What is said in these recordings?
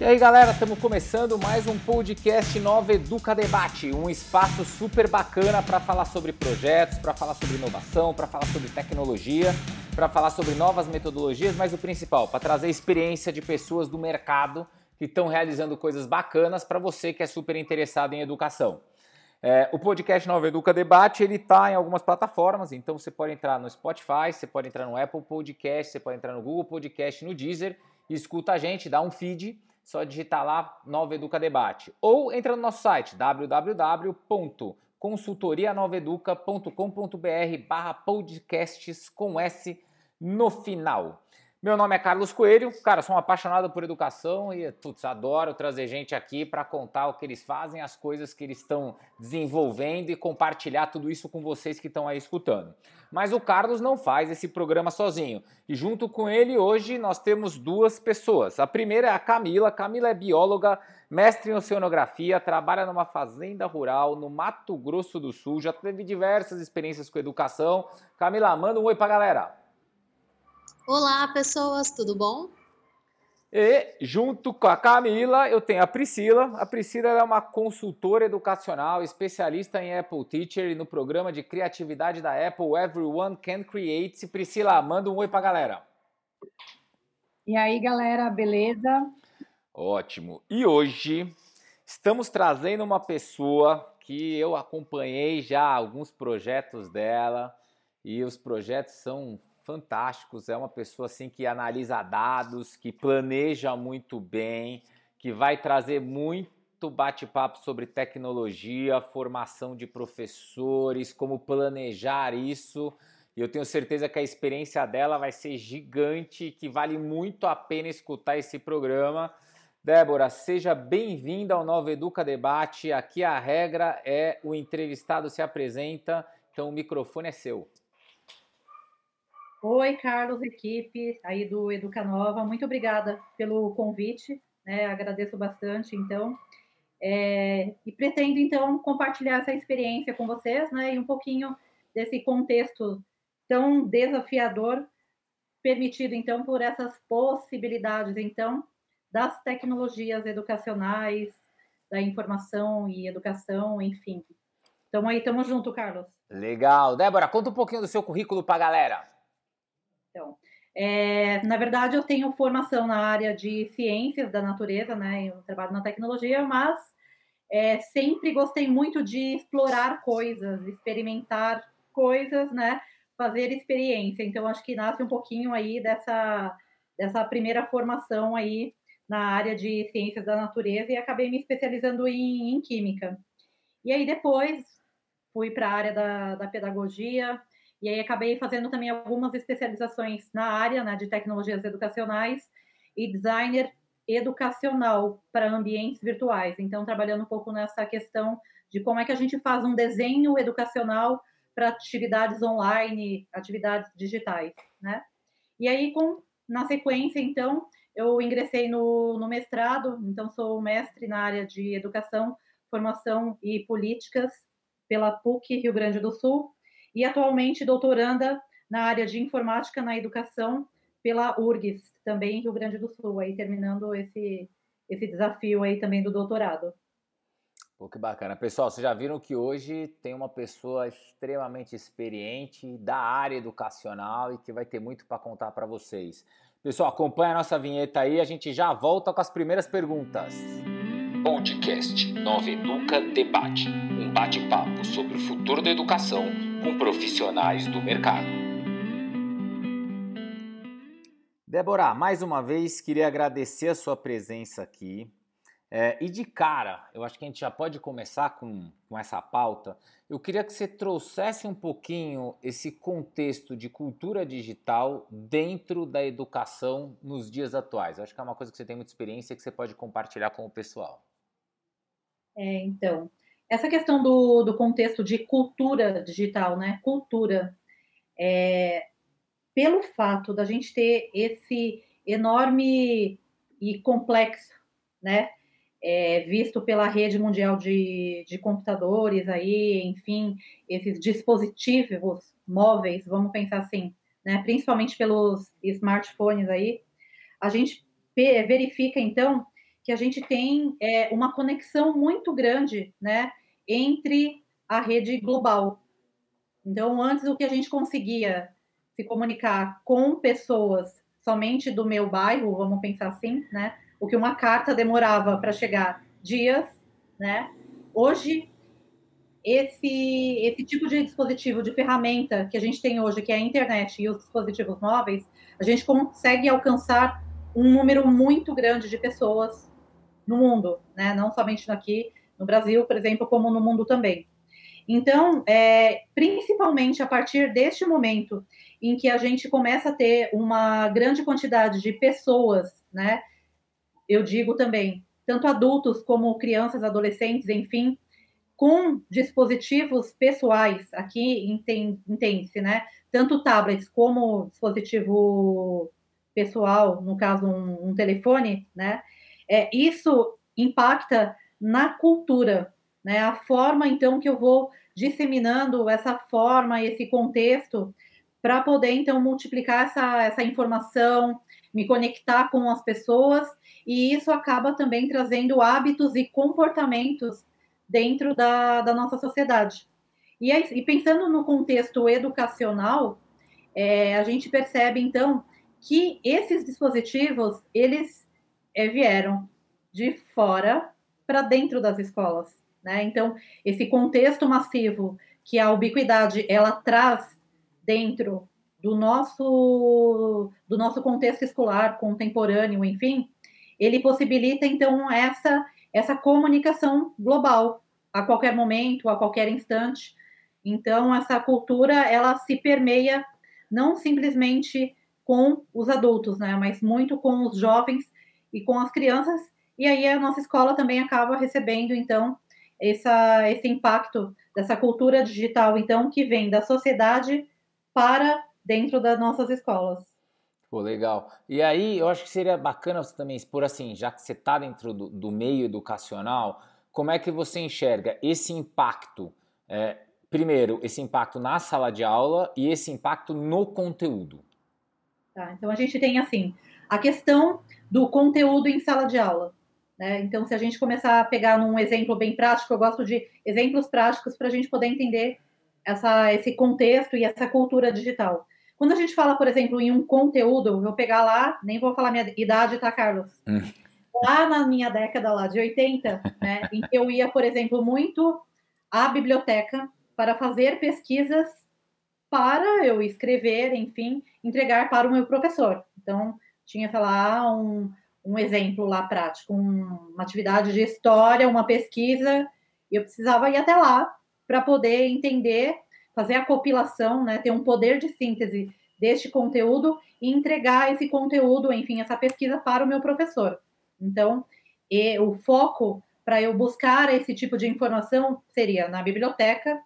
E aí galera, estamos começando mais um podcast Nova Educa Debate, um espaço super bacana para falar sobre projetos, para falar sobre inovação, para falar sobre tecnologia, para falar sobre novas metodologias, mas o principal, para trazer experiência de pessoas do mercado que estão realizando coisas bacanas para você que é super interessado em educação. É, o podcast Nova Educa Debate ele está em algumas plataformas, então você pode entrar no Spotify, você pode entrar no Apple Podcast, você pode entrar no Google Podcast, no Deezer e escuta a gente, dá um feed só digitar lá Nova Educa Debate. Ou entra no nosso site www.consultorianoveduca.com.br barra podcasts com S no final. Meu nome é Carlos Coelho, cara, sou um apaixonado por educação e, putz, adoro trazer gente aqui para contar o que eles fazem, as coisas que eles estão desenvolvendo e compartilhar tudo isso com vocês que estão aí escutando. Mas o Carlos não faz esse programa sozinho. E junto com ele, hoje, nós temos duas pessoas. A primeira é a Camila. Camila é bióloga, mestre em oceanografia, trabalha numa fazenda rural no Mato Grosso do Sul, já teve diversas experiências com educação. Camila, manda um oi pra galera. Olá, pessoas, tudo bom? E junto com a Camila, eu tenho a Priscila. A Priscila é uma consultora educacional, especialista em Apple Teacher e no programa de criatividade da Apple Everyone Can Create. Priscila, manda um oi pra galera. E aí, galera, beleza? Ótimo. E hoje estamos trazendo uma pessoa que eu acompanhei já alguns projetos dela e os projetos são fantásticos. É uma pessoa assim que analisa dados, que planeja muito bem, que vai trazer muito bate-papo sobre tecnologia, formação de professores, como planejar isso. E eu tenho certeza que a experiência dela vai ser gigante, que vale muito a pena escutar esse programa. Débora, seja bem-vinda ao Nova Educa Debate. Aqui a regra é o entrevistado se apresenta, então o microfone é seu. Oi, Carlos, equipe aí do Educanova, muito obrigada pelo convite, né? agradeço bastante, então, é, e pretendo, então, compartilhar essa experiência com vocês, né, e um pouquinho desse contexto tão desafiador, permitido, então, por essas possibilidades, então, das tecnologias educacionais, da informação e educação, enfim. Então, aí, estamos junto, Carlos. Legal. Débora, conta um pouquinho do seu currículo para a galera. Então, é, na verdade, eu tenho formação na área de ciências da natureza, né? Eu trabalho na tecnologia, mas é, sempre gostei muito de explorar coisas, experimentar coisas, né? Fazer experiência. Então, acho que nasce um pouquinho aí dessa, dessa primeira formação aí na área de ciências da natureza e acabei me especializando em, em química. E aí depois fui para a área da, da pedagogia, e aí acabei fazendo também algumas especializações na área né, de tecnologias educacionais e designer educacional para ambientes virtuais. Então, trabalhando um pouco nessa questão de como é que a gente faz um desenho educacional para atividades online, atividades digitais, né? E aí, com, na sequência, então, eu ingressei no, no mestrado, então sou mestre na área de educação, formação e políticas pela PUC Rio Grande do Sul, e atualmente doutoranda na área de informática na educação pela URGS, também em Rio Grande do Sul, aí terminando esse, esse desafio aí também do doutorado. Pô, que bacana. Pessoal, vocês já viram que hoje tem uma pessoa extremamente experiente da área educacional e que vai ter muito para contar para vocês. Pessoal, acompanha a nossa vinheta aí, a gente já volta com as primeiras perguntas. Podcast Nova Educa Debate, um bate-papo sobre o futuro da educação com profissionais do mercado. Débora, mais uma vez queria agradecer a sua presença aqui. É, e de cara, eu acho que a gente já pode começar com, com essa pauta. Eu queria que você trouxesse um pouquinho esse contexto de cultura digital dentro da educação nos dias atuais. Eu acho que é uma coisa que você tem muita experiência e que você pode compartilhar com o pessoal. É, então, essa questão do, do contexto de cultura digital, né? Cultura. É, pelo fato da gente ter esse enorme e complexo, né? É, visto pela rede mundial de, de computadores aí, enfim, esses dispositivos móveis, vamos pensar assim, né? Principalmente pelos smartphones aí, a gente verifica então que a gente tem é, uma conexão muito grande né, entre a rede global. Então, antes o que a gente conseguia se comunicar com pessoas somente do meu bairro, vamos pensar assim, né? O que uma carta demorava para chegar dias, né? Hoje esse esse tipo de dispositivo, de ferramenta que a gente tem hoje, que é a internet e os dispositivos móveis, a gente consegue alcançar um número muito grande de pessoas no mundo, né? Não somente aqui no Brasil, por exemplo, como no mundo também. Então, é, principalmente a partir deste momento em que a gente começa a ter uma grande quantidade de pessoas, né? Eu digo também, tanto adultos como crianças, adolescentes, enfim, com dispositivos pessoais, aqui entende-se, né? Tanto tablets como dispositivo pessoal, no caso um, um telefone, né? É, isso impacta na cultura, né? A forma então que eu vou disseminando essa forma, esse contexto para poder então multiplicar essa, essa informação, me conectar com as pessoas, e isso acaba também trazendo hábitos e comportamentos dentro da, da nossa sociedade. E, e pensando no contexto educacional, é, a gente percebe então que esses dispositivos eles é, vieram de fora para dentro das escolas, né? Então esse contexto massivo que a ubiquidade ela traz dentro do nosso do nosso contexto escolar contemporâneo, enfim, ele possibilita então essa essa comunicação global a qualquer momento, a qualquer instante. Então essa cultura ela se permeia não simplesmente com os adultos, né, mas muito com os jovens e com as crianças. E aí a nossa escola também acaba recebendo então essa, esse impacto dessa cultura digital, então que vem da sociedade para dentro das nossas escolas. Pô, legal. E aí, eu acho que seria bacana você também expor assim, já que você está dentro do, do, meio educacional, como é que você enxerga esse impacto? É, primeiro, esse impacto na sala de aula e esse impacto no conteúdo. Tá, então a gente tem assim a questão do conteúdo em sala de aula. Né? Então, se a gente começar a pegar num exemplo bem prático, eu gosto de exemplos práticos para a gente poder entender essa, esse contexto e essa cultura digital. Quando a gente fala, por exemplo, em um conteúdo, vou pegar lá, nem vou falar minha idade, tá, Carlos? Hum. Lá na minha década lá de 80, né, em que eu ia, por exemplo, muito à biblioteca para fazer pesquisas para eu escrever, enfim, entregar para o meu professor. Então, tinha, sei lá, um, um exemplo lá prático, um, uma atividade de história, uma pesquisa, e eu precisava ir até lá para poder entender, fazer a compilação, né, ter um poder de síntese deste conteúdo e entregar esse conteúdo, enfim, essa pesquisa para o meu professor. Então, o foco para eu buscar esse tipo de informação seria na biblioteca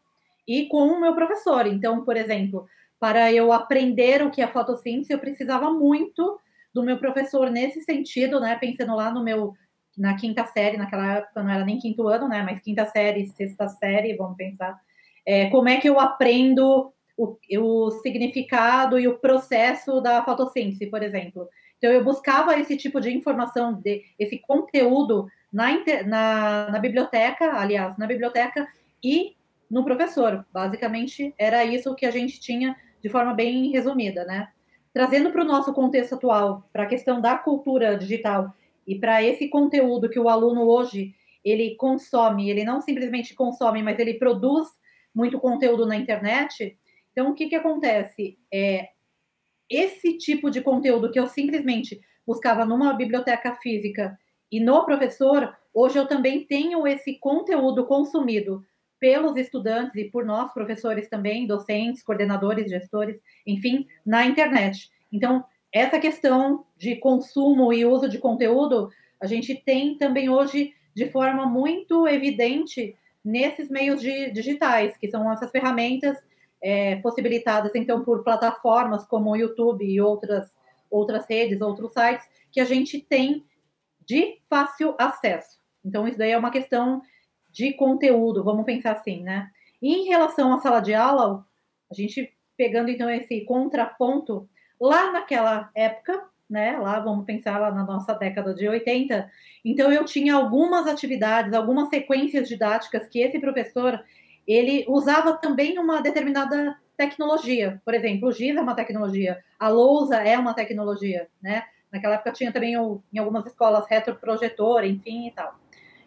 e com o meu professor. Então, por exemplo, para eu aprender o que é fotossíntese, eu precisava muito do meu professor nesse sentido, né? Pensando lá no meu na quinta série, naquela época não era nem quinto ano, né? Mas quinta série, sexta série, vamos pensar. É, como é que eu aprendo o, o significado e o processo da fotossíntese, por exemplo? Então, eu buscava esse tipo de informação, de, esse conteúdo na, na, na biblioteca, aliás, na biblioteca e no professor. Basicamente, era isso que a gente tinha de forma bem resumida, né? Trazendo para o nosso contexto atual, para a questão da cultura digital e para esse conteúdo que o aluno hoje ele consome, ele não simplesmente consome, mas ele produz muito conteúdo na internet. Então, o que, que acontece? É, esse tipo de conteúdo que eu simplesmente buscava numa biblioteca física e no professor, hoje eu também tenho esse conteúdo consumido pelos estudantes e por nós, professores também, docentes, coordenadores, gestores, enfim, na internet. Então, essa questão de consumo e uso de conteúdo, a gente tem também hoje de forma muito evidente nesses meios de, digitais, que são essas ferramentas é, possibilitadas, então, por plataformas como o YouTube e outras, outras redes, outros sites, que a gente tem de fácil acesso. Então, isso daí é uma questão de conteúdo, vamos pensar assim, né? E em relação à sala de aula, a gente pegando então esse contraponto, Lá naquela época, né? Lá vamos pensar lá na nossa década de 80. Então eu tinha algumas atividades, algumas sequências didáticas que esse professor ele usava também uma determinada tecnologia. Por exemplo, o GIS é uma tecnologia, a lousa é uma tecnologia, né? Naquela época tinha também em algumas escolas retroprojetor, enfim e tal.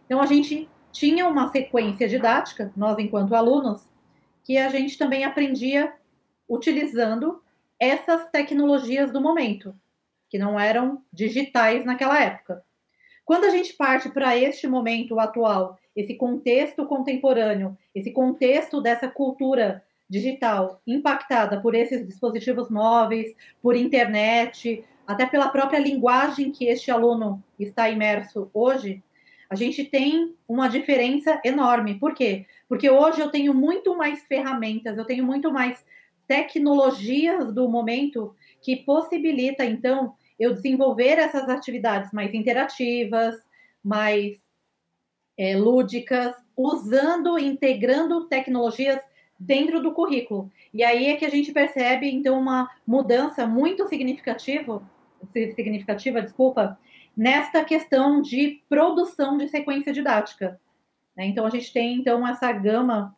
Então a gente tinha uma sequência didática, nós enquanto alunos, que a gente também aprendia utilizando essas tecnologias do momento, que não eram digitais naquela época. Quando a gente parte para este momento atual, esse contexto contemporâneo, esse contexto dessa cultura digital impactada por esses dispositivos móveis, por internet, até pela própria linguagem que este aluno está imerso hoje, a gente tem uma diferença enorme. Por quê? Porque hoje eu tenho muito mais ferramentas, eu tenho muito mais tecnologias do momento que possibilita, então, eu desenvolver essas atividades mais interativas, mais é, lúdicas, usando, integrando tecnologias dentro do currículo. E aí é que a gente percebe, então, uma mudança muito significativa, significativa, desculpa, nesta questão de produção de sequência didática. Né? Então, a gente tem, então, essa gama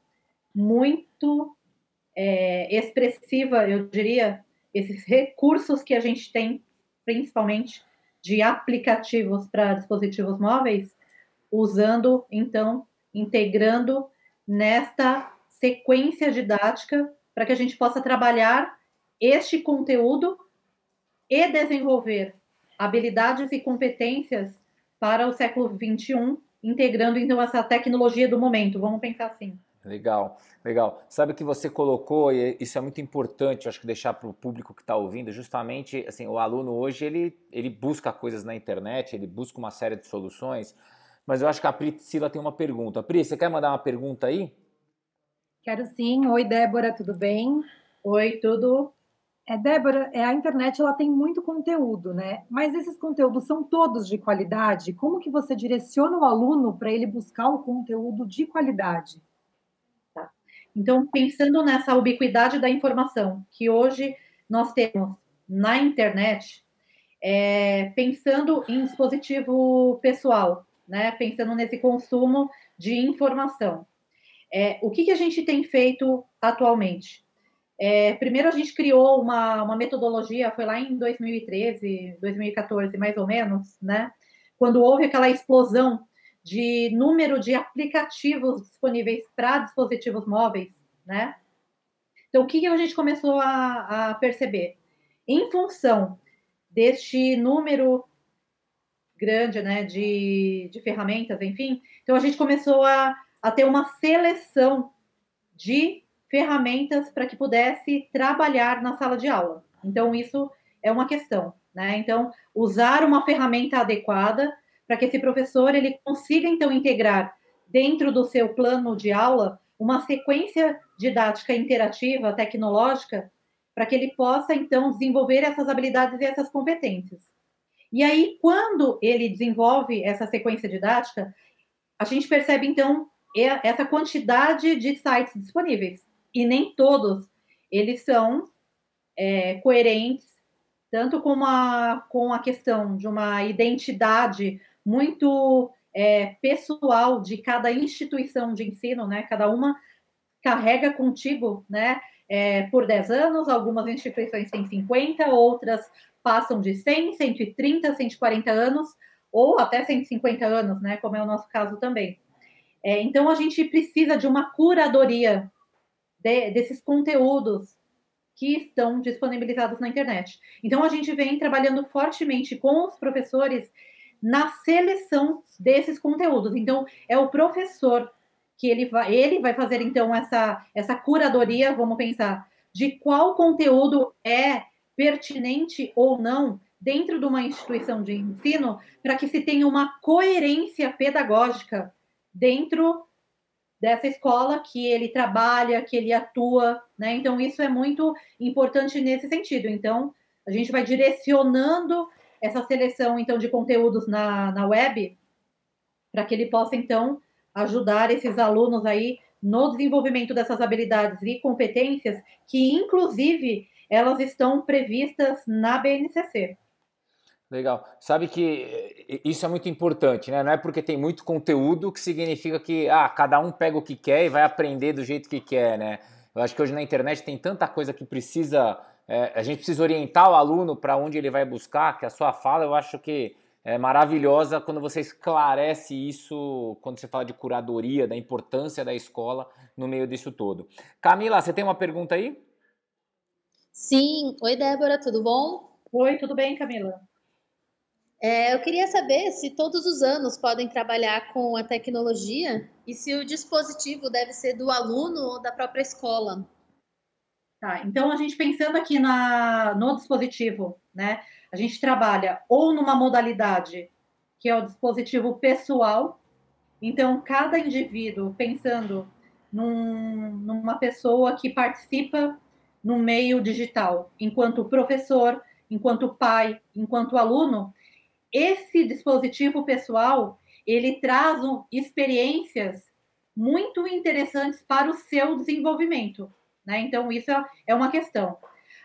muito é, expressiva, eu diria, esses recursos que a gente tem, principalmente de aplicativos para dispositivos móveis, usando, então, integrando nesta sequência didática para que a gente possa trabalhar este conteúdo e desenvolver habilidades e competências para o século XXI, integrando então essa tecnologia do momento. Vamos pensar assim. Legal, legal. Sabe que você colocou, e isso é muito importante, acho que deixar para o público que está ouvindo, justamente, assim, o aluno hoje, ele, ele busca coisas na internet, ele busca uma série de soluções, mas eu acho que a Priscila tem uma pergunta. Pri, você quer mandar uma pergunta aí? Quero sim. Oi, Débora, tudo bem? Oi, tudo é, Débora, é, a internet ela tem muito conteúdo, né? Mas esses conteúdos são todos de qualidade? Como que você direciona o aluno para ele buscar o conteúdo de qualidade? Tá. Então, pensando nessa ubiquidade da informação que hoje nós temos na internet, é, pensando em dispositivo pessoal, né? Pensando nesse consumo de informação. É, o que, que a gente tem feito atualmente? É, primeiro a gente criou uma, uma metodologia, foi lá em 2013, 2014, mais ou menos, né? Quando houve aquela explosão de número de aplicativos disponíveis para dispositivos móveis, né? Então, o que, a gente começou a, a perceber? Em função deste número grande, né, de, de ferramentas, enfim, então a gente começou a, a ter uma seleção de ferramentas para que pudesse trabalhar na sala de aula. Então, isso é uma questão, né? Então, usar uma ferramenta adequada para que esse professor ele consiga então integrar dentro do seu plano de aula uma sequência didática interativa, tecnológica, para que ele possa então desenvolver essas habilidades e essas competências. E aí, quando ele desenvolve essa sequência didática, a gente percebe então essa quantidade de sites disponíveis e nem todos eles são é, coerentes, tanto com, uma, com a questão de uma identidade muito é, pessoal de cada instituição de ensino, né? Cada uma carrega contigo, né? É, por 10 anos, algumas instituições têm 50, outras passam de 100, 130, 140 anos, ou até 150 anos, né? Como é o nosso caso também. É, então, a gente precisa de uma curadoria de, desses conteúdos que estão disponibilizados na internet. Então, a gente vem trabalhando fortemente com os professores na seleção desses conteúdos. Então, é o professor que ele vai, ele vai fazer então essa, essa curadoria, vamos pensar, de qual conteúdo é pertinente ou não dentro de uma instituição de ensino, para que se tenha uma coerência pedagógica dentro dessa escola que ele trabalha, que ele atua, né? Então isso é muito importante nesse sentido. Então a gente vai direcionando essa seleção então de conteúdos na, na web para que ele possa então ajudar esses alunos aí no desenvolvimento dessas habilidades e competências que inclusive elas estão previstas na BNCC. Legal. Sabe que eh, isso é muito importante, né? Não é porque tem muito conteúdo que significa que ah, cada um pega o que quer e vai aprender do jeito que quer, né? Eu acho que hoje na internet tem tanta coisa que precisa. É, a gente precisa orientar o aluno para onde ele vai buscar, que a sua fala eu acho que é maravilhosa quando você esclarece isso, quando você fala de curadoria, da importância da escola no meio disso todo. Camila, você tem uma pergunta aí? Sim. Oi, Débora, tudo bom? Oi, tudo bem, Camila? É, eu queria saber se todos os anos podem trabalhar com a tecnologia e se o dispositivo deve ser do aluno ou da própria escola. Tá, então a gente pensando aqui na, no dispositivo, né? A gente trabalha ou numa modalidade que é o dispositivo pessoal, então cada indivíduo pensando num, numa pessoa que participa no meio digital, enquanto professor, enquanto pai, enquanto aluno, esse dispositivo pessoal ele traz um, experiências muito interessantes para o seu desenvolvimento, né? Então isso é uma questão.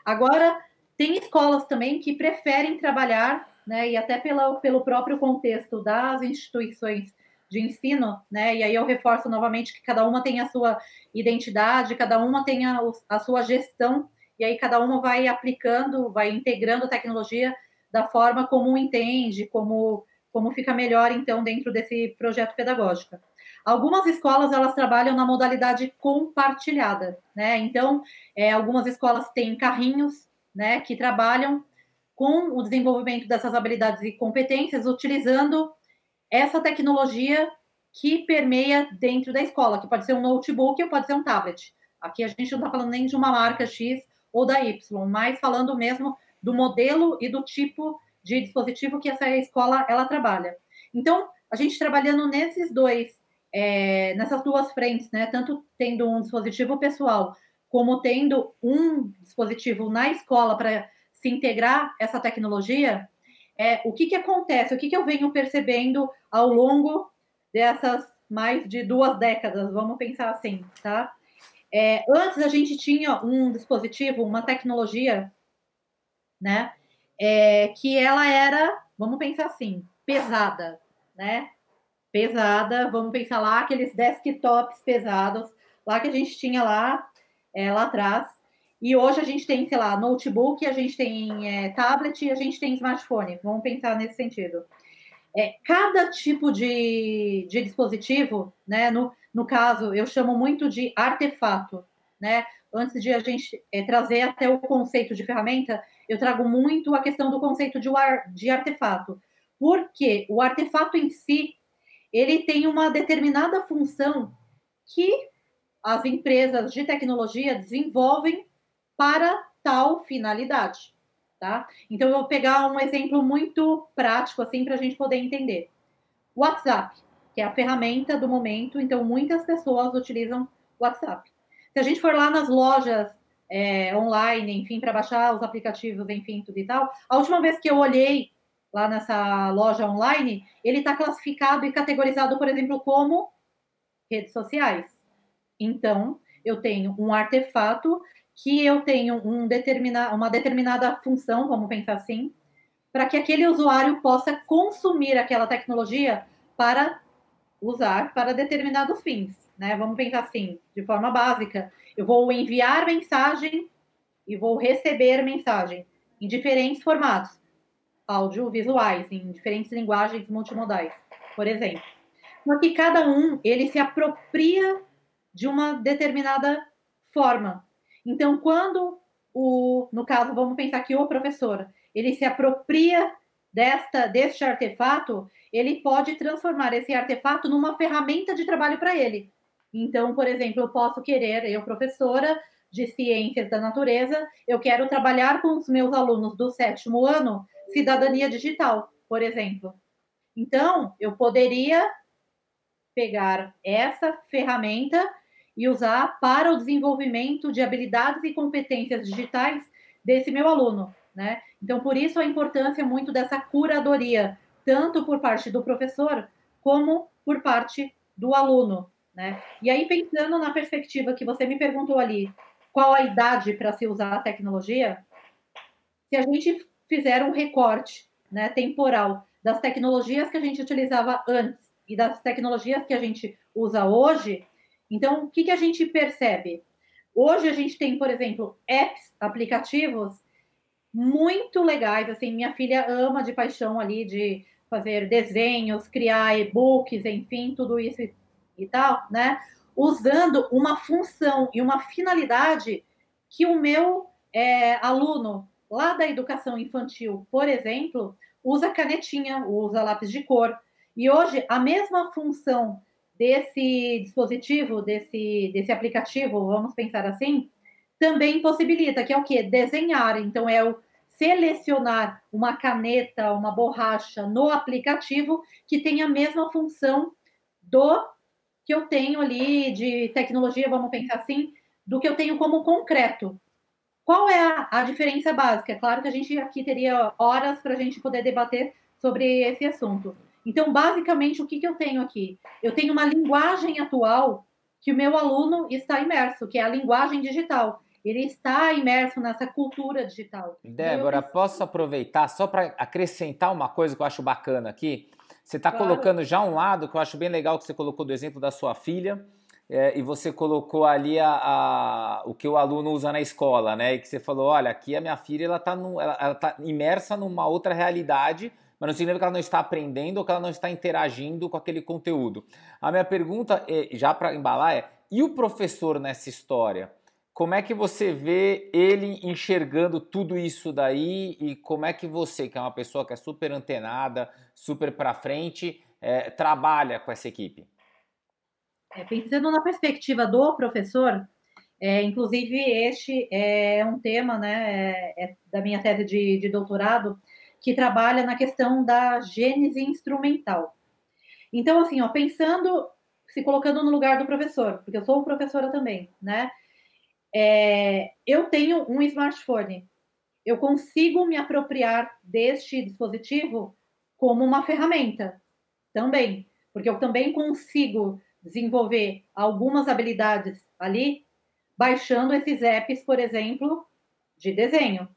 Agora tem escolas também que preferem trabalhar, né? E até pela, pelo próprio contexto das instituições de ensino, né? E aí eu reforço novamente que cada uma tem a sua identidade, cada uma tem a, a sua gestão, e aí cada uma vai aplicando, vai integrando tecnologia da forma como entende, como, como fica melhor, então, dentro desse projeto pedagógico. Algumas escolas, elas trabalham na modalidade compartilhada, né? Então, é, algumas escolas têm carrinhos, né, que trabalham com o desenvolvimento dessas habilidades e competências, utilizando essa tecnologia que permeia dentro da escola, que pode ser um notebook ou pode ser um tablet. Aqui a gente não está falando nem de uma marca X ou da Y, mas falando mesmo do modelo e do tipo de dispositivo que essa escola ela trabalha. Então, a gente trabalhando nesses dois, é, nessas duas frentes, né, tanto tendo um dispositivo pessoal como tendo um dispositivo na escola para se integrar essa tecnologia, é, o que, que acontece, o que, que eu venho percebendo ao longo dessas mais de duas décadas, vamos pensar assim, tá? É, antes a gente tinha um dispositivo, uma tecnologia né? É, que ela era, vamos pensar assim, pesada, né? Pesada, vamos pensar lá aqueles desktops pesados, lá que a gente tinha lá, é, lá atrás. E hoje a gente tem, sei lá, notebook, a gente tem é, tablet e a gente tem smartphone. Vamos pensar nesse sentido. É, cada tipo de, de dispositivo, né? No, no caso, eu chamo muito de artefato, né? Antes de a gente é, trazer até o conceito de ferramenta, eu trago muito a questão do conceito de, de artefato, porque o artefato em si ele tem uma determinada função que as empresas de tecnologia desenvolvem para tal finalidade, tá? Então eu vou pegar um exemplo muito prático assim para a gente poder entender. WhatsApp, que é a ferramenta do momento, então muitas pessoas utilizam WhatsApp. Se a gente for lá nas lojas é, online, enfim, para baixar os aplicativos, enfim, tudo e tal. A última vez que eu olhei lá nessa loja online, ele está classificado e categorizado, por exemplo, como redes sociais. Então, eu tenho um artefato que eu tenho um determina, uma determinada função, vamos pensar assim, para que aquele usuário possa consumir aquela tecnologia para usar para determinados fins, né? Vamos pensar assim, de forma básica. Eu vou enviar mensagem e vou receber mensagem em diferentes formatos, audiovisuais, em diferentes linguagens multimodais, por exemplo. Só que cada um ele se apropria de uma determinada forma. Então, quando o, no caso, vamos pensar que o professor, ele se apropria desta deste artefato, ele pode transformar esse artefato numa ferramenta de trabalho para ele. Então, por exemplo, eu posso querer, eu professora de ciências da natureza, eu quero trabalhar com os meus alunos do sétimo ano cidadania digital, por exemplo. Então, eu poderia pegar essa ferramenta e usar para o desenvolvimento de habilidades e competências digitais desse meu aluno, né? Então, por isso a importância muito dessa curadoria, tanto por parte do professor como por parte do aluno, né? E aí, pensando na perspectiva que você me perguntou ali, qual a idade para se usar a tecnologia, se a gente fizer um recorte né, temporal das tecnologias que a gente utilizava antes e das tecnologias que a gente usa hoje, então o que, que a gente percebe? Hoje a gente tem, por exemplo, apps, aplicativos muito legais. Assim, minha filha ama de paixão ali de fazer desenhos, criar e-books, enfim, tudo isso e, tal, né? Usando uma função e uma finalidade que o meu é, aluno lá da educação infantil, por exemplo, usa canetinha, usa lápis de cor. E hoje a mesma função desse dispositivo, desse, desse aplicativo, vamos pensar assim, também possibilita, que é o quê? Desenhar. Então, é o selecionar uma caneta, uma borracha no aplicativo que tem a mesma função do que eu tenho ali de tecnologia, vamos pensar assim, do que eu tenho como concreto. Qual é a, a diferença básica? É claro que a gente aqui teria horas para a gente poder debater sobre esse assunto. Então, basicamente, o que, que eu tenho aqui? Eu tenho uma linguagem atual que o meu aluno está imerso, que é a linguagem digital. Ele está imerso nessa cultura digital. Débora, eu... posso aproveitar só para acrescentar uma coisa que eu acho bacana aqui? Você está claro. colocando já um lado que eu acho bem legal que você colocou do exemplo da sua filha. É, e você colocou ali a, a, o que o aluno usa na escola, né? E que você falou, olha, aqui a minha filha ela está ela, ela tá imersa numa outra realidade mas não significa que ela não está aprendendo ou que ela não está interagindo com aquele conteúdo. A minha pergunta, é, já para embalar, é: e o professor nessa história? Como é que você vê ele enxergando tudo isso daí e como é que você, que é uma pessoa que é super antenada, super para frente, é, trabalha com essa equipe? É, pensando na perspectiva do professor, é, inclusive este é um tema né, é, é da minha tese de, de doutorado, que trabalha na questão da gênese instrumental. Então, assim, ó, pensando, se colocando no lugar do professor, porque eu sou professora também, né? É, eu tenho um smartphone. Eu consigo me apropriar deste dispositivo como uma ferramenta também, porque eu também consigo desenvolver algumas habilidades ali, baixando esses apps, por exemplo, de desenho.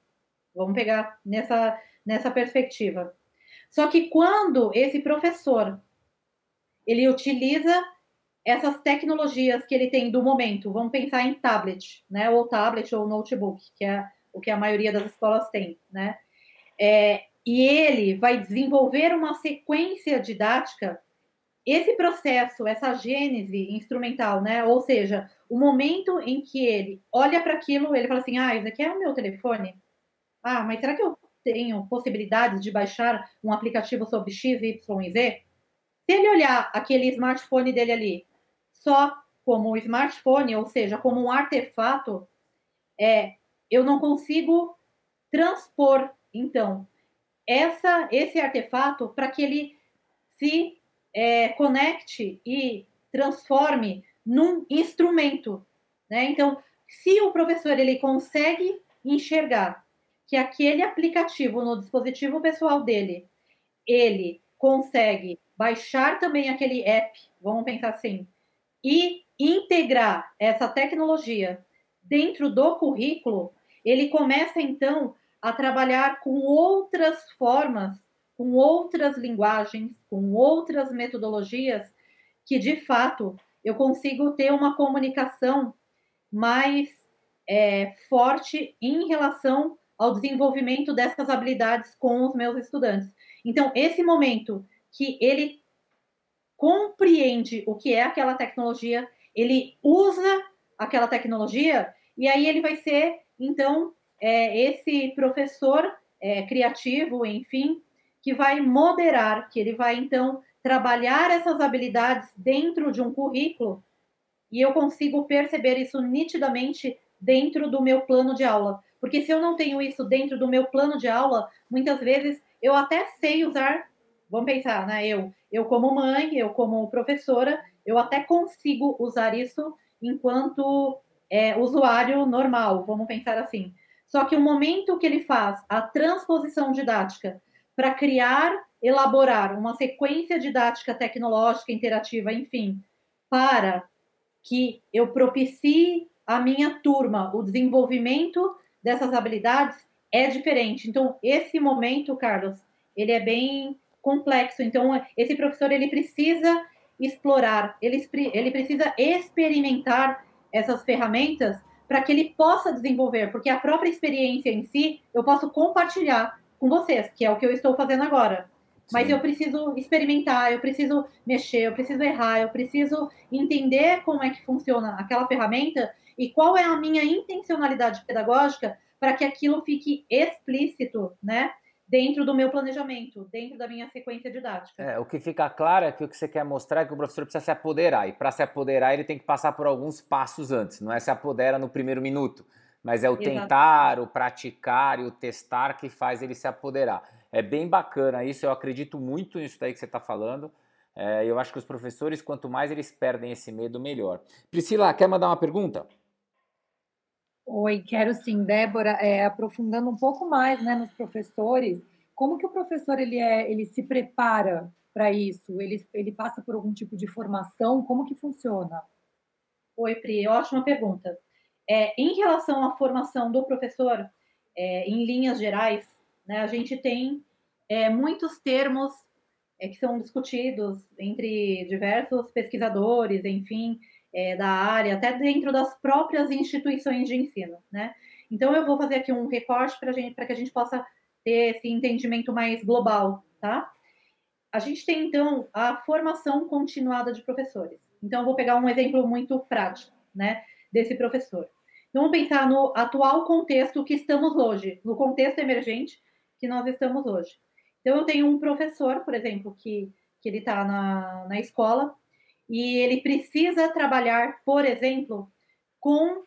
Vamos pegar nessa, nessa perspectiva. Só que quando esse professor ele utiliza essas tecnologias que ele tem do momento, vamos pensar em tablet, né, ou tablet ou notebook, que é o que a maioria das escolas tem, né, é, e ele vai desenvolver uma sequência didática, esse processo, essa gênese instrumental, né, ou seja, o momento em que ele olha para aquilo, ele fala assim, ah, isso aqui é o meu telefone, ah, mas será que eu tenho possibilidades de baixar um aplicativo sobre X, Y e Z, se ele olhar aquele smartphone dele ali só como um smartphone, ou seja, como um artefato, é, eu não consigo transpor, então, essa, esse artefato para que ele se é, conecte e transforme num instrumento. Né? Então, se o professor ele consegue enxergar que aquele aplicativo no dispositivo pessoal dele, ele consegue baixar também aquele app, vamos pensar assim, e integrar essa tecnologia dentro do currículo, ele começa então a trabalhar com outras formas, com outras linguagens, com outras metodologias, que de fato eu consigo ter uma comunicação mais é, forte em relação ao desenvolvimento dessas habilidades com os meus estudantes. Então, esse momento que ele compreende o que é aquela tecnologia, ele usa aquela tecnologia, e aí ele vai ser, então, é, esse professor é, criativo, enfim, que vai moderar, que ele vai, então, trabalhar essas habilidades dentro de um currículo, e eu consigo perceber isso nitidamente dentro do meu plano de aula. Porque se eu não tenho isso dentro do meu plano de aula, muitas vezes eu até sei usar, vamos pensar, né? Eu, eu como mãe, eu como professora, eu até consigo usar isso enquanto é, usuário normal, vamos pensar assim. Só que o momento que ele faz a transposição didática para criar, elaborar uma sequência didática tecnológica, interativa, enfim, para que eu propicie a minha turma o desenvolvimento dessas habilidades é diferente. Então, esse momento, Carlos, ele é bem complexo. Então, esse professor ele precisa explorar, ele, ele precisa experimentar essas ferramentas para que ele possa desenvolver, porque a própria experiência em si eu posso compartilhar com vocês, que é o que eu estou fazendo agora. Mas Sim. eu preciso experimentar, eu preciso mexer, eu preciso errar, eu preciso entender como é que funciona aquela ferramenta e qual é a minha intencionalidade pedagógica para que aquilo fique explícito, né? Dentro do meu planejamento, dentro da minha sequência didática. É, o que fica claro é que o que você quer mostrar é que o professor precisa se apoderar. E para se apoderar, ele tem que passar por alguns passos antes. Não é se apodera no primeiro minuto, mas é o Exatamente. tentar, o praticar e o testar que faz ele se apoderar. É bem bacana isso, eu acredito muito nisso daí que você está falando. É, eu acho que os professores, quanto mais eles perdem esse medo, melhor. Priscila, quer mandar uma pergunta? Oi, quero sim, Débora, é, aprofundando um pouco mais né, nos professores, como que o professor ele, é, ele se prepara para isso? Ele, ele passa por algum tipo de formação? Como que funciona? Oi, Pri, ótima pergunta. É, em relação à formação do professor, é, em linhas gerais, né, a gente tem é, muitos termos é, que são discutidos entre diversos pesquisadores, enfim, é, da área, até dentro das próprias instituições de ensino, né? Então eu vou fazer aqui um recorte para gente, para que a gente possa ter esse entendimento mais global, tá? A gente tem então a formação continuada de professores. Então eu vou pegar um exemplo muito prático, né, desse professor. Então vamos pensar no atual contexto que estamos hoje, no contexto emergente que nós estamos hoje. Então eu tenho um professor, por exemplo, que que ele está na, na escola e ele precisa trabalhar, por exemplo, com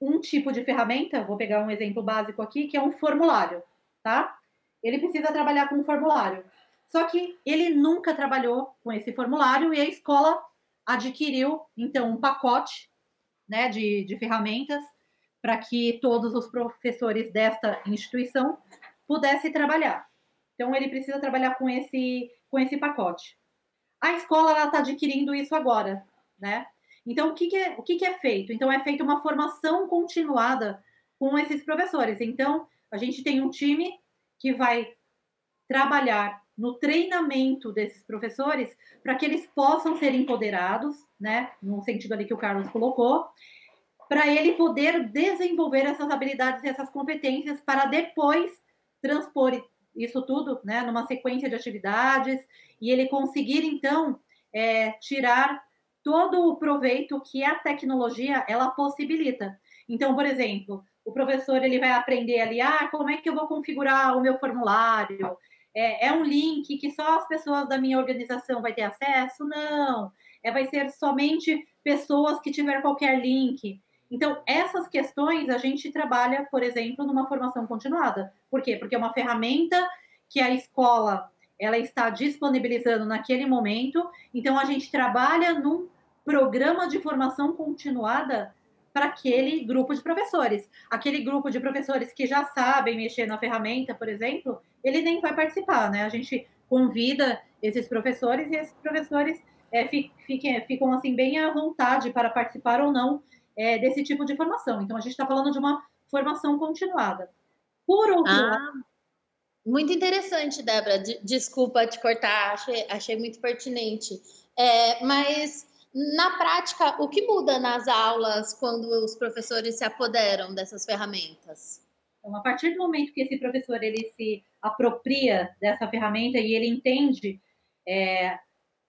um tipo de ferramenta, vou pegar um exemplo básico aqui, que é um formulário, tá? Ele precisa trabalhar com um formulário. Só que ele nunca trabalhou com esse formulário e a escola adquiriu, então, um pacote né, de, de ferramentas para que todos os professores desta instituição pudessem trabalhar. Então, ele precisa trabalhar com esse, com esse pacote. A escola está adquirindo isso agora, né? Então, o que, que é, o que, que é feito? Então, é feita uma formação continuada com esses professores. Então, a gente tem um time que vai trabalhar no treinamento desses professores para que eles possam ser empoderados, né? No sentido ali que o Carlos colocou, para ele poder desenvolver essas habilidades e essas competências para depois transpor isso tudo, né, numa sequência de atividades e ele conseguir então é, tirar todo o proveito que a tecnologia ela possibilita. Então, por exemplo, o professor ele vai aprender ali, ah, como é que eu vou configurar o meu formulário? É, é um link que só as pessoas da minha organização vai ter acesso? Não. É, vai ser somente pessoas que tiver qualquer link. Então, essas questões a gente trabalha, por exemplo, numa formação continuada. Por quê? Porque é uma ferramenta que a escola ela está disponibilizando naquele momento. Então, a gente trabalha num programa de formação continuada para aquele grupo de professores. Aquele grupo de professores que já sabem mexer na ferramenta, por exemplo, ele nem vai participar, né? A gente convida esses professores e esses professores é, fiquem, ficam assim bem à vontade para participar ou não é, desse tipo de formação. Então, a gente está falando de uma formação continuada. Por outro ah. lado, muito interessante, Débora. Desculpa te cortar, achei, achei muito pertinente. É, mas, na prática, o que muda nas aulas quando os professores se apoderam dessas ferramentas? Então, a partir do momento que esse professor ele se apropria dessa ferramenta e ele entende é,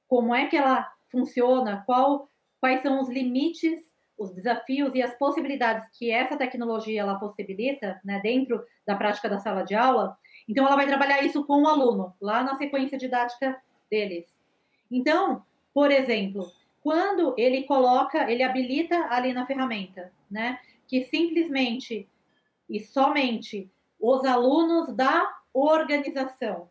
como é que ela funciona, qual, quais são os limites, os desafios e as possibilidades que essa tecnologia ela possibilita né, dentro da prática da sala de aula, então, ela vai trabalhar isso com o aluno, lá na sequência didática deles. Então, por exemplo, quando ele coloca, ele habilita ali na ferramenta, né? Que simplesmente e somente os alunos da organização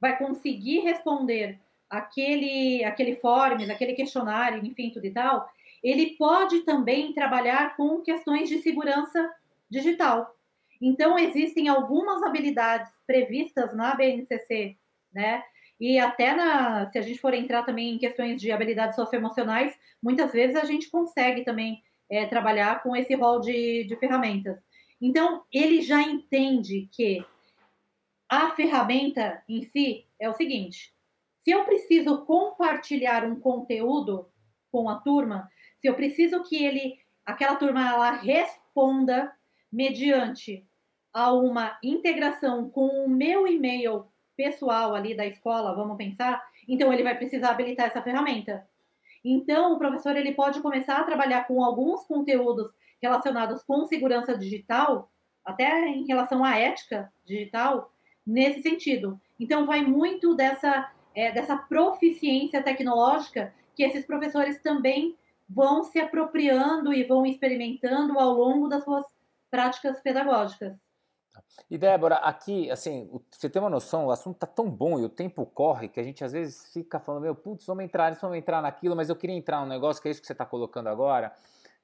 vai conseguir responder aquele, aquele forms, aquele questionário, enfim, tudo e tal, ele pode também trabalhar com questões de segurança digital. Então, existem algumas habilidades previstas na BNCC, né? E até na, se a gente for entrar também em questões de habilidades socioemocionais, muitas vezes a gente consegue também é, trabalhar com esse rol de, de ferramentas. Então, ele já entende que a ferramenta em si é o seguinte: se eu preciso compartilhar um conteúdo com a turma, se eu preciso que ele, aquela turma, ela responda mediante a uma integração com o meu e-mail pessoal ali da escola, vamos pensar, então ele vai precisar habilitar essa ferramenta. Então, o professor ele pode começar a trabalhar com alguns conteúdos relacionados com segurança digital, até em relação à ética digital, nesse sentido. Então, vai muito dessa, é, dessa proficiência tecnológica que esses professores também vão se apropriando e vão experimentando ao longo das suas práticas pedagógicas. E Débora, aqui, assim, você tem uma noção, o assunto tá tão bom e o tempo corre que a gente às vezes fica falando, meu, putz, vamos entrar nisso, vamos entrar naquilo, mas eu queria entrar num negócio que é isso que você está colocando agora,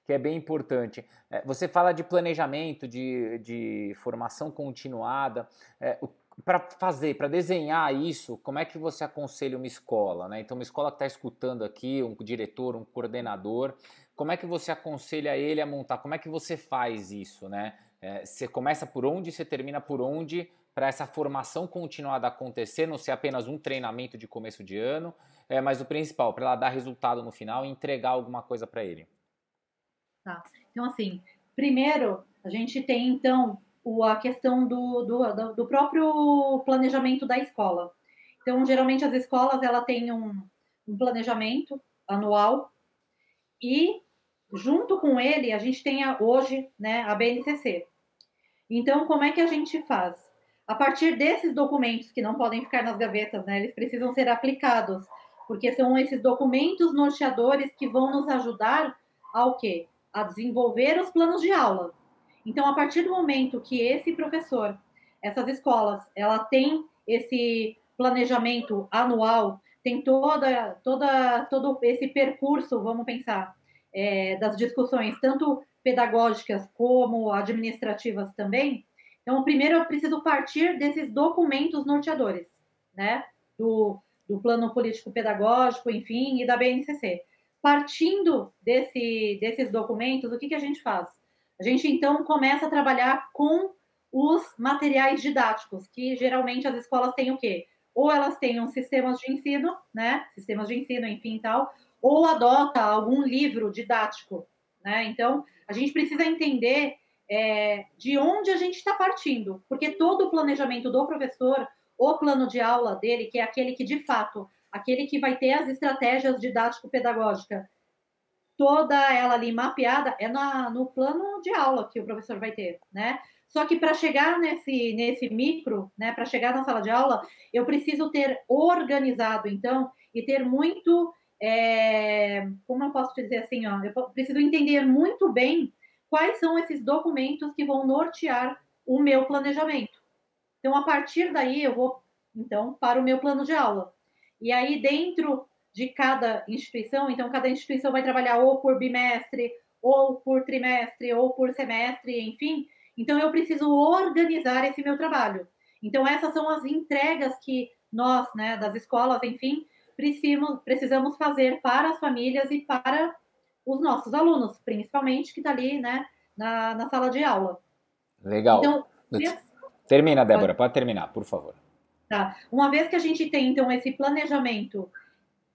que é bem importante. É, você fala de planejamento, de, de formação continuada. É, para fazer, para desenhar isso, como é que você aconselha uma escola? Né? Então, uma escola que está escutando aqui, um diretor, um coordenador, como é que você aconselha ele a montar? Como é que você faz isso? Né? É, você começa por onde, você termina por onde, para essa formação continuada acontecer, não ser apenas um treinamento de começo de ano, é, mas o principal, para ela dar resultado no final e entregar alguma coisa para ele. Tá. Então, assim, primeiro, a gente tem, então, a questão do, do, do próprio planejamento da escola. Então, geralmente, as escolas, ela tem um, um planejamento anual e, junto com ele, a gente tem a, hoje né, a BNCC. Então, como é que a gente faz? A partir desses documentos, que não podem ficar nas gavetas, né, eles precisam ser aplicados, porque são esses documentos norteadores que vão nos ajudar ao quê? A desenvolver os planos de aula. Então, a partir do momento que esse professor, essas escolas, ela tem esse planejamento anual, tem toda, toda, todo esse percurso, vamos pensar, é, das discussões, tanto pedagógicas como administrativas também. Então, primeiro eu preciso partir desses documentos norteadores, né? Do, do plano político pedagógico, enfim, e da BNCC. Partindo desse, desses documentos, o que, que a gente faz? A gente então começa a trabalhar com os materiais didáticos, que geralmente as escolas têm o quê? Ou elas têm um sistemas de ensino, né? Sistemas de ensino, enfim, tal, ou adota algum livro didático, né? Então, a gente precisa entender é, de onde a gente está partindo, porque todo o planejamento do professor, o plano de aula dele, que é aquele que de fato, aquele que vai ter as estratégias didático-pedagógicas toda ela ali mapeada é na, no plano de aula que o professor vai ter, né? Só que para chegar nesse, nesse micro, né, para chegar na sala de aula, eu preciso ter organizado, então, e ter muito, é, como eu posso dizer assim, ó, eu preciso entender muito bem quais são esses documentos que vão nortear o meu planejamento. Então, a partir daí, eu vou, então, para o meu plano de aula. E aí, dentro de cada instituição, então cada instituição vai trabalhar ou por bimestre, ou por trimestre, ou por semestre, enfim. Então eu preciso organizar esse meu trabalho. Então essas são as entregas que nós, né, das escolas, enfim, precisamos, precisamos fazer para as famílias e para os nossos alunos, principalmente que está ali, né, na, na sala de aula. Legal. Então, Termina, Débora, pode terminar, por favor. Tá. Uma vez que a gente tem, então, esse planejamento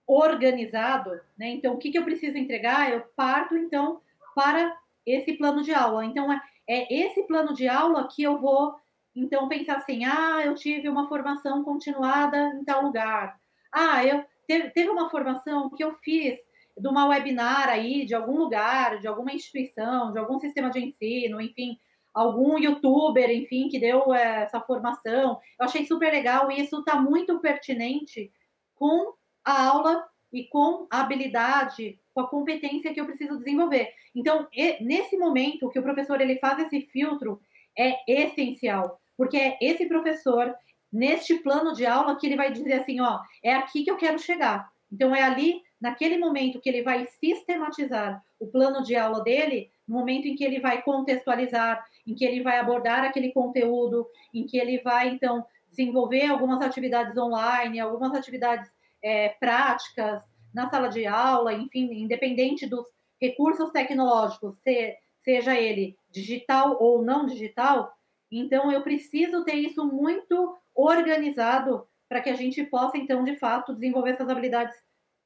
organizado, né? Então, o que, que eu preciso entregar? Eu parto, então, para esse plano de aula. Então, é, é esse plano de aula que eu vou, então, pensar assim: ah, eu tive uma formação continuada em tal lugar. Ah, eu teve, teve uma formação que eu fiz de uma webinar aí, de algum lugar, de alguma instituição, de algum sistema de ensino, enfim, algum youtuber, enfim, que deu é, essa formação. Eu achei super legal e isso está muito pertinente com a aula e com a habilidade, com a competência que eu preciso desenvolver. Então, nesse momento que o professor ele faz esse filtro, é essencial, porque é esse professor, neste plano de aula, que ele vai dizer assim: ó, é aqui que eu quero chegar. Então, é ali, naquele momento, que ele vai sistematizar o plano de aula dele, no momento em que ele vai contextualizar, em que ele vai abordar aquele conteúdo, em que ele vai, então, desenvolver algumas atividades online, algumas atividades é, práticas na sala de aula, enfim, independente dos recursos tecnológicos, se, seja ele digital ou não digital, Então, eu preciso ter isso muito organizado para que a gente possa, então, de fato, desenvolver essas habilidades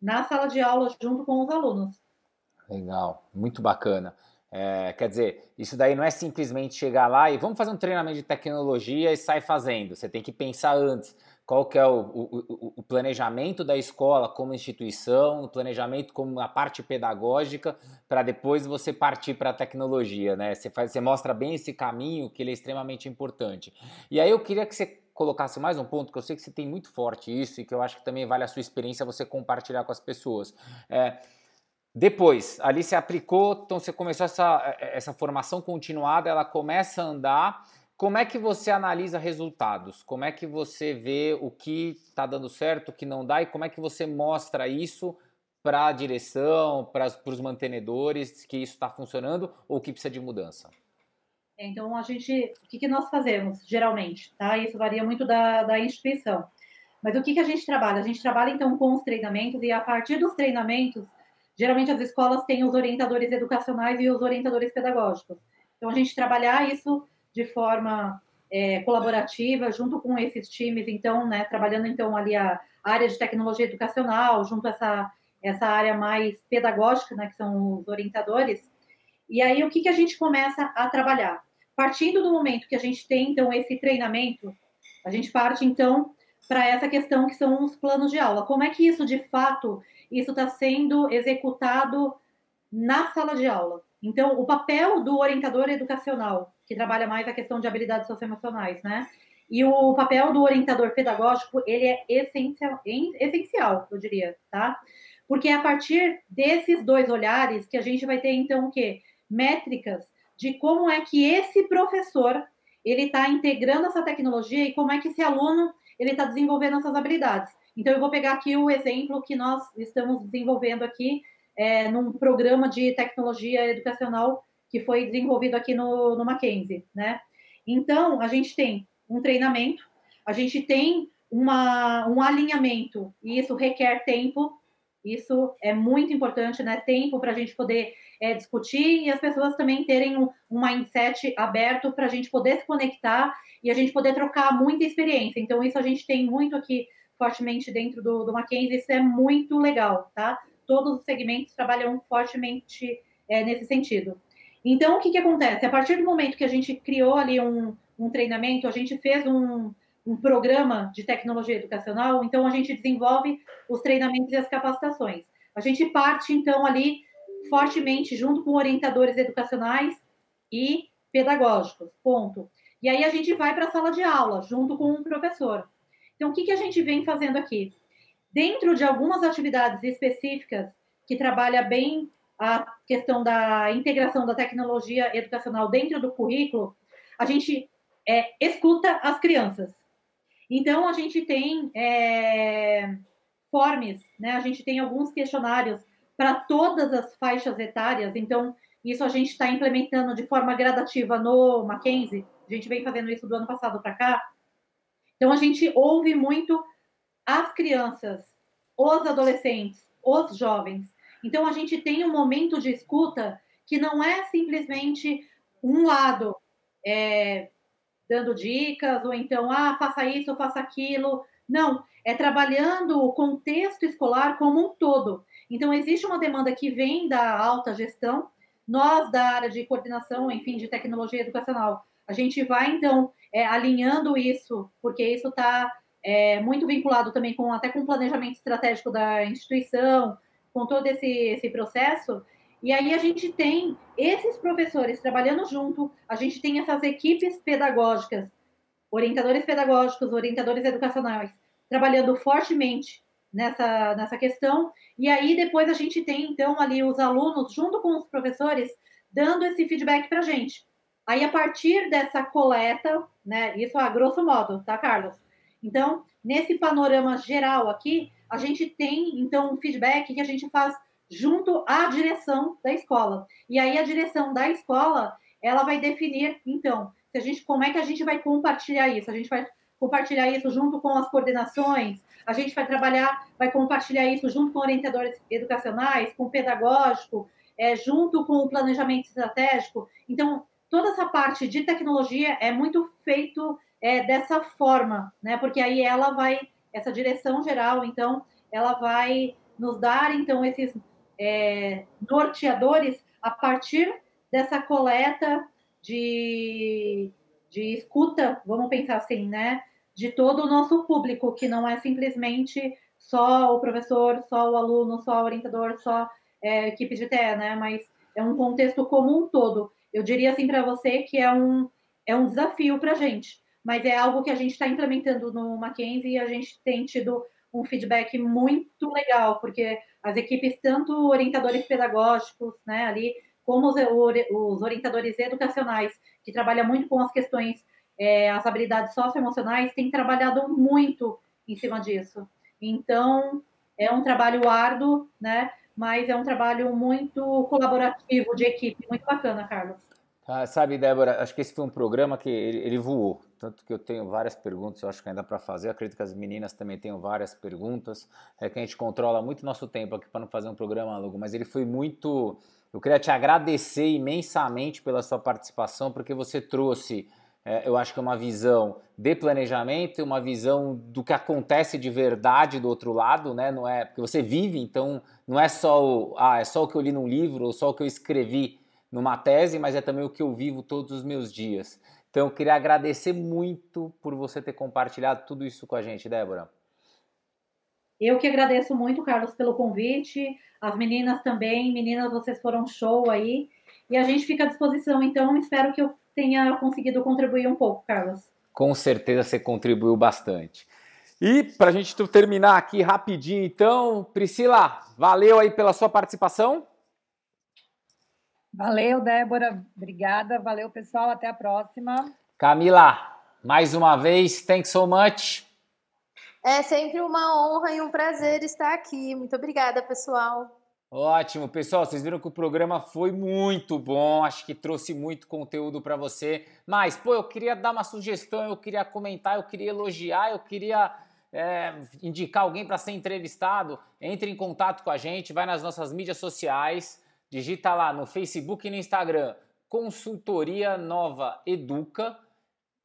na sala de aula junto com os alunos. Legal, muito bacana. É, quer dizer, isso daí não é simplesmente chegar lá e vamos fazer um treinamento de tecnologia e sair fazendo. Você tem que pensar antes qual que é o, o, o, planejamento da escola como instituição, o planejamento como a parte pedagógica, para depois você partir para a tecnologia, né? Você, faz, você mostra bem esse caminho que ele é extremamente importante. E aí eu queria que você colocasse mais um ponto, que eu sei que você tem muito forte isso e que eu acho que também vale a sua experiência você compartilhar com as pessoas. É, depois, ali você aplicou, então você começou essa, essa formação continuada, ela começa a andar como é que você analisa resultados? Como é que você vê o que está dando certo, o que não dá e como é que você mostra isso para a direção, para os mantenedores, que isso está funcionando ou que precisa de mudança? Então, a gente, o que, que nós fazemos geralmente? Tá? Isso varia muito da, da instituição. Mas o que, que a gente trabalha? A gente trabalha então com os treinamentos e a partir dos treinamentos, geralmente as escolas têm os orientadores educacionais e os orientadores pedagógicos. Então, a gente trabalhar isso de forma é, colaborativa junto com esses times, então, né, trabalhando então ali a área de tecnologia educacional, junto a essa, essa área mais pedagógica, né, que são os orientadores. E aí, o que, que a gente começa a trabalhar? Partindo do momento que a gente tem, então, esse treinamento, a gente parte, então, para essa questão que são os planos de aula. Como é que isso, de fato, isso está sendo executado na sala de aula? Então, o papel do orientador educacional, que trabalha mais a questão de habilidades socioemocionais, né? E o papel do orientador pedagógico, ele é essencial, essencial, eu diria, tá? Porque é a partir desses dois olhares que a gente vai ter, então, o quê? Métricas de como é que esse professor, ele está integrando essa tecnologia e como é que esse aluno, ele está desenvolvendo essas habilidades. Então, eu vou pegar aqui o exemplo que nós estamos desenvolvendo aqui, é, num programa de tecnologia educacional que foi desenvolvido aqui no, no Mackenzie, né? Então, a gente tem um treinamento, a gente tem uma, um alinhamento, e isso requer tempo, isso é muito importante, né? Tempo para a gente poder é, discutir e as pessoas também terem um, um mindset aberto para a gente poder se conectar e a gente poder trocar muita experiência. Então, isso a gente tem muito aqui fortemente dentro do, do Mackenzie, isso é muito legal, tá? Todos os segmentos trabalham fortemente é, nesse sentido. Então, o que, que acontece? A partir do momento que a gente criou ali um, um treinamento, a gente fez um, um programa de tecnologia educacional, então a gente desenvolve os treinamentos e as capacitações. A gente parte, então, ali fortemente junto com orientadores educacionais e pedagógicos, ponto. E aí a gente vai para a sala de aula, junto com um professor. Então, o que, que a gente vem fazendo aqui? Dentro de algumas atividades específicas que trabalha bem a questão da integração da tecnologia educacional dentro do currículo, a gente é, escuta as crianças. Então, a gente tem é, forms, né? a gente tem alguns questionários para todas as faixas etárias, então, isso a gente está implementando de forma gradativa no Mackenzie, a gente vem fazendo isso do ano passado para cá. Então, a gente ouve muito as crianças, os adolescentes, os jovens, então a gente tem um momento de escuta que não é simplesmente um lado é, dando dicas, ou então, ah, faça isso, faça aquilo. Não, é trabalhando o contexto escolar como um todo. Então, existe uma demanda que vem da alta gestão, nós, da área de coordenação, enfim, de tecnologia educacional, a gente vai, então, é, alinhando isso, porque isso está é, muito vinculado também com até com o planejamento estratégico da instituição, com todo esse, esse processo. E aí a gente tem esses professores trabalhando junto, a gente tem essas equipes pedagógicas, orientadores pedagógicos, orientadores educacionais, trabalhando fortemente nessa, nessa questão. E aí depois a gente tem, então, ali os alunos, junto com os professores, dando esse feedback para a gente. Aí, a partir dessa coleta, né, isso a grosso modo, tá, Carlos? Então, nesse panorama geral aqui, a gente tem, então, um feedback que a gente faz junto à direção da escola. E aí a direção da escola, ela vai definir, então, se a gente, como é que a gente vai compartilhar isso? A gente vai compartilhar isso junto com as coordenações, a gente vai trabalhar, vai compartilhar isso junto com orientadores educacionais, com pedagógico, é, junto com o planejamento estratégico. Então, toda essa parte de tecnologia é muito feito é, dessa forma, né? Porque aí ela vai, essa direção geral, então, ela vai nos dar, então, esses é, norteadores a partir dessa coleta de, de escuta, vamos pensar assim, né? De todo o nosso público, que não é simplesmente só o professor, só o aluno, só o orientador, só é, equipe de TE, né? Mas é um contexto como um todo. Eu diria assim para você que é um, é um desafio para a gente, mas é algo que a gente está implementando no Mackenzie e a gente tem tido um feedback muito legal, porque as equipes, tanto orientadores pedagógicos, né, ali, como os, os orientadores educacionais, que trabalham muito com as questões, é, as habilidades socioemocionais, têm trabalhado muito em cima disso. Então, é um trabalho árduo, né? Mas é um trabalho muito colaborativo de equipe, muito bacana, Carlos. Ah, sabe, Débora, acho que esse foi um programa que ele, ele voou. Tanto que eu tenho várias perguntas, eu acho que ainda para fazer. Eu acredito que as meninas também tenham várias perguntas. É que a gente controla muito nosso tempo aqui para não fazer um programa longo, mas ele foi muito. Eu queria te agradecer imensamente pela sua participação, porque você trouxe é, eu acho que uma visão de planejamento, uma visão do que acontece de verdade do outro lado, né? Não é porque você vive, então não é só o, ah, é só o que eu li num livro ou só o que eu escrevi numa tese, mas é também o que eu vivo todos os meus dias. Então eu queria agradecer muito por você ter compartilhado tudo isso com a gente, Débora. Eu que agradeço muito, Carlos, pelo convite. As meninas também, meninas, vocês foram show aí. E a gente fica à disposição, então espero que eu tenha conseguido contribuir um pouco, Carlos. Com certeza você contribuiu bastante. E para a gente terminar aqui rapidinho, então, Priscila, valeu aí pela sua participação. Valeu, Débora. Obrigada. Valeu, pessoal. Até a próxima. Camila, mais uma vez, thanks so much. É sempre uma honra e um prazer estar aqui. Muito obrigada, pessoal. Ótimo, pessoal. Vocês viram que o programa foi muito bom. Acho que trouxe muito conteúdo para você. Mas, pô, eu queria dar uma sugestão, eu queria comentar, eu queria elogiar, eu queria é, indicar alguém para ser entrevistado. Entre em contato com a gente, vai nas nossas mídias sociais, digita lá no Facebook e no Instagram Consultoria Nova Educa.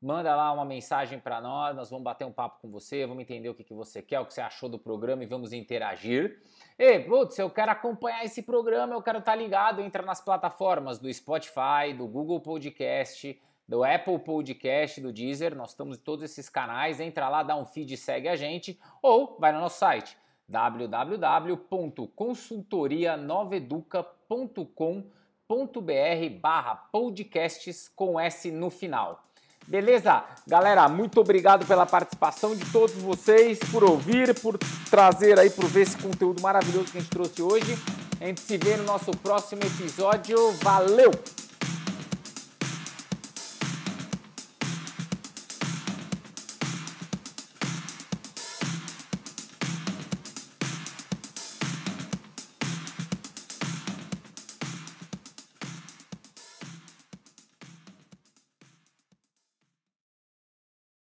Manda lá uma mensagem para nós, nós vamos bater um papo com você, vamos entender o que, que você quer, o que você achou do programa e vamos interagir. Ei, putz, eu quero acompanhar esse programa, eu quero estar tá ligado, entra nas plataformas do Spotify, do Google Podcast, do Apple Podcast, do Deezer, nós estamos em todos esses canais, entra lá, dá um feed e segue a gente, ou vai no nosso site www.consultorianoveduca.com.br barra podcasts com S no final. Beleza? Galera, muito obrigado pela participação de todos vocês, por ouvir, por trazer aí, por ver esse conteúdo maravilhoso que a gente trouxe hoje. A gente se vê no nosso próximo episódio. Valeu!